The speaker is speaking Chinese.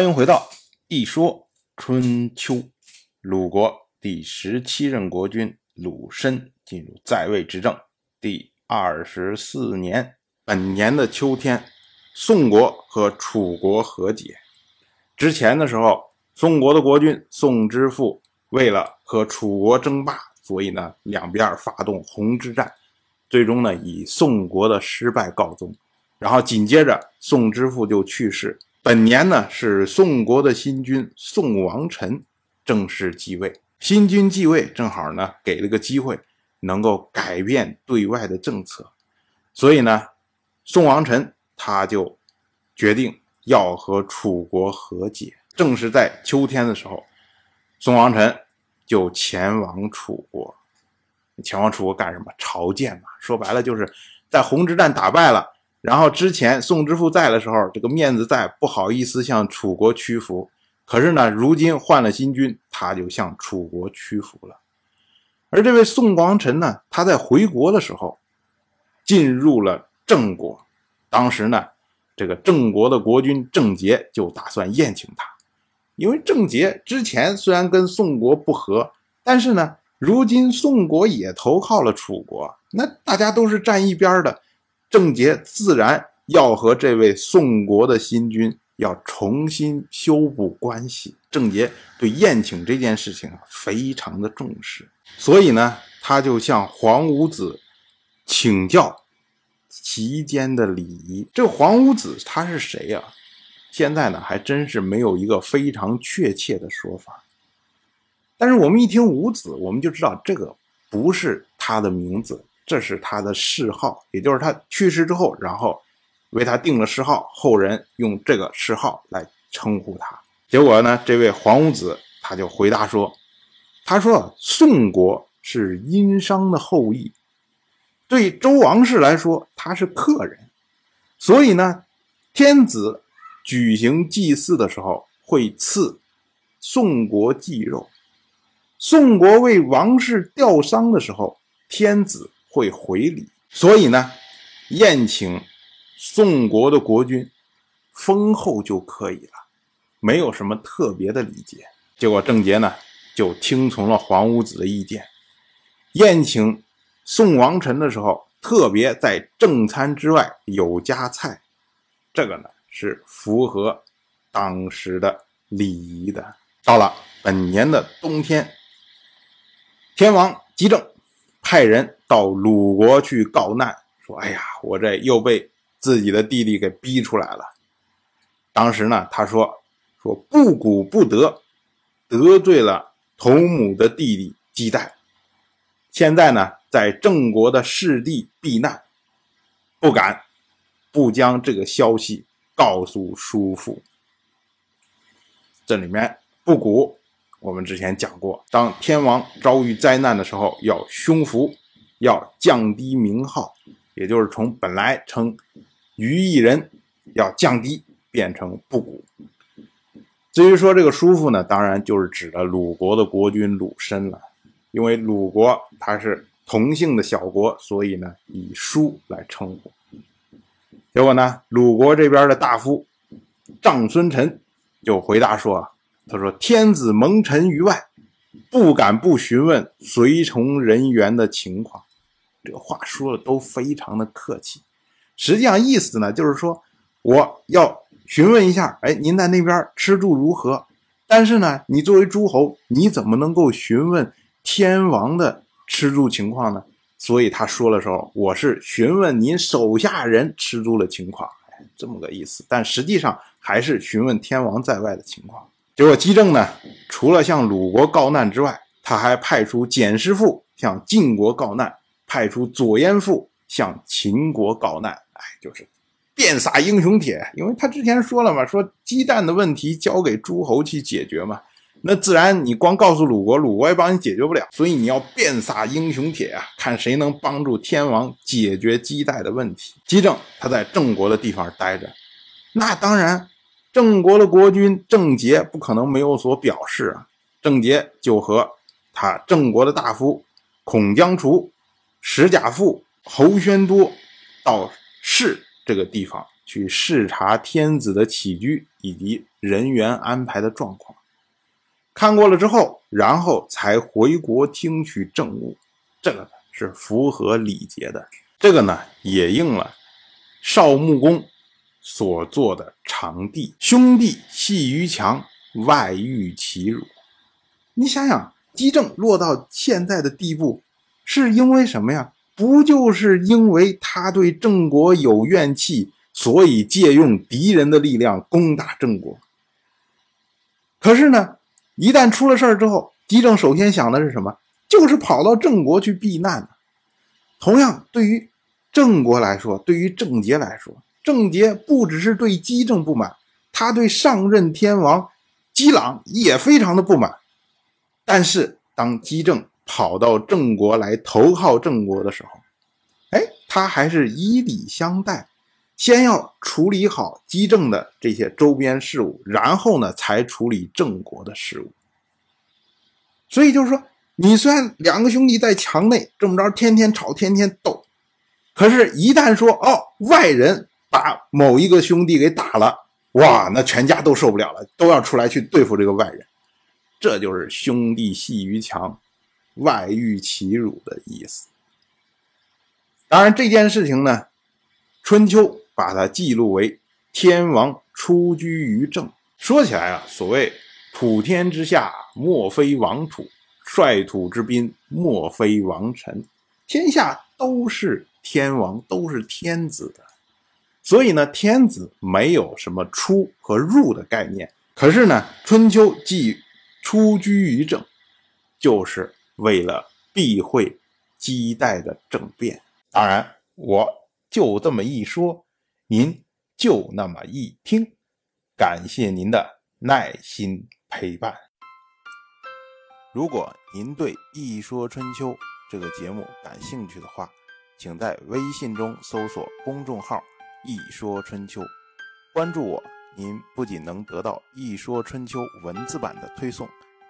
欢迎回到《一说春秋》。鲁国第十七任国君鲁申进入在位执政第二十四年，本年的秋天，宋国和楚国和解。之前的时候，宋国的国君宋之父为了和楚国争霸，所以呢，两边发动鸿之战，最终呢，以宋国的失败告终。然后紧接着，宋之父就去世。本年呢是宋国的新君宋王臣正式继位，新君继位正好呢给了个机会，能够改变对外的政策，所以呢，宋王臣他就决定要和楚国和解。正是在秋天的时候，宋王臣就前往楚国，前往楚国干什么？朝见嘛。说白了就是在鸿之战打败了。然后之前宋之父在的时候，这个面子在，不好意思向楚国屈服。可是呢，如今换了新君，他就向楚国屈服了。而这位宋王臣呢，他在回国的时候，进入了郑国。当时呢，这个郑国的国君郑杰就打算宴请他，因为郑杰之前虽然跟宋国不和，但是呢，如今宋国也投靠了楚国，那大家都是站一边的。郑杰自然要和这位宋国的新君要重新修补关系。郑杰对宴请这件事情啊非常的重视，所以呢，他就向黄五子请教其间的礼仪。这黄五子他是谁呀？现在呢还真是没有一个非常确切的说法。但是我们一听五子，我们就知道这个不是他的名字。这是他的谥号，也就是他去世之后，然后为他定了谥号，后人用这个谥号来称呼他。结果呢，这位黄武子他就回答说：“他说宋国是殷商的后裔，对周王室来说他是客人，所以呢，天子举行祭祀的时候会赐宋国祭肉，宋国为王室吊丧的时候，天子。”会回礼，所以呢，宴请宋国的国君，丰厚就可以了，没有什么特别的礼节。结果郑杰呢，就听从了黄五子的意见，宴请宋王臣的时候，特别在正餐之外有加菜，这个呢是符合当时的礼仪的。到了本年的冬天，天王急政。派人到鲁国去告难，说：“哎呀，我这又被自己的弟弟给逼出来了。”当时呢，他说：“说不古不得，得罪了同母的弟弟姬代。现在呢，在郑国的世地避难，不敢不将这个消息告诉叔父。这里面不古。”我们之前讲过，当天王遭遇灾难的时候，要胸服，要降低名号，也就是从本来称于一人，要降低变成不古。至于说这个叔父呢，当然就是指的鲁国的国君鲁申了，因为鲁国他是同姓的小国，所以呢以叔来称呼。结果呢，鲁国这边的大夫长孙臣就回答说啊。他说：“天子蒙尘于外，不敢不询问随从人员的情况。”这个话说的都非常的客气，实际上意思呢，就是说我要询问一下，哎，您在那边吃住如何？但是呢，你作为诸侯，你怎么能够询问天王的吃住情况呢？所以他说的时候，我是询问您手下人吃住的情况，这么个意思。但实际上还是询问天王在外的情况。结果姬政呢，除了向鲁国告难之外，他还派出简师父向晋国告难，派出左燕父向秦国告难。哎，就是遍撒英雄帖。因为他之前说了嘛，说鸡蛋的问题交给诸侯去解决嘛，那自然你光告诉鲁国，鲁国也帮你解决不了，所以你要遍撒英雄帖啊，看谁能帮助天王解决鸡蛋的问题。姬政他在郑国的地方待着，那当然。郑国的国君郑杰不可能没有所表示啊！郑杰就和他郑国的大夫孔姜楚、石甲父侯宣多到市这个地方去视察天子的起居以及人员安排的状况。看过了之后，然后才回国听取政务，这个是符合礼节的。这个呢，也应了少穆公所做的长弟兄弟戏于墙，外遇其辱。你想想，姬政落到现在的地步，是因为什么呀？不就是因为他对郑国有怨气，所以借用敌人的力量攻打郑国？可是呢？一旦出了事儿之后，姬政首先想的是什么？就是跑到郑国去避难。同样，对于郑国来说，对于郑杰来说，郑杰不只是对姬政不满，他对上任天王姬朗也非常的不满。但是，当姬政跑到郑国来投靠郑国的时候，哎，他还是以礼相待。先要处理好姬政的这些周边事务，然后呢，才处理郑国的事务。所以就是说，你虽然两个兄弟在墙内这么着天天吵、天天斗，可是，一旦说哦，外人把某一个兄弟给打了，哇，那全家都受不了了，都要出来去对付这个外人。这就是兄弟戏于墙，外遇其辱的意思。当然，这件事情呢，春秋。把它记录为天王出居于政。说起来啊，所谓普天之下莫非王土，率土之滨莫非王臣。天下都是天王，都是天子的。所以呢，天子没有什么出和入的概念。可是呢，春秋记出居于政，就是为了避讳姬代的政变。当然，我就这么一说。您就那么一听，感谢您的耐心陪伴。如果您对《一说春秋》这个节目感兴趣的话，请在微信中搜索公众号“一说春秋”，关注我。您不仅能得到《一说春秋》文字版的推送，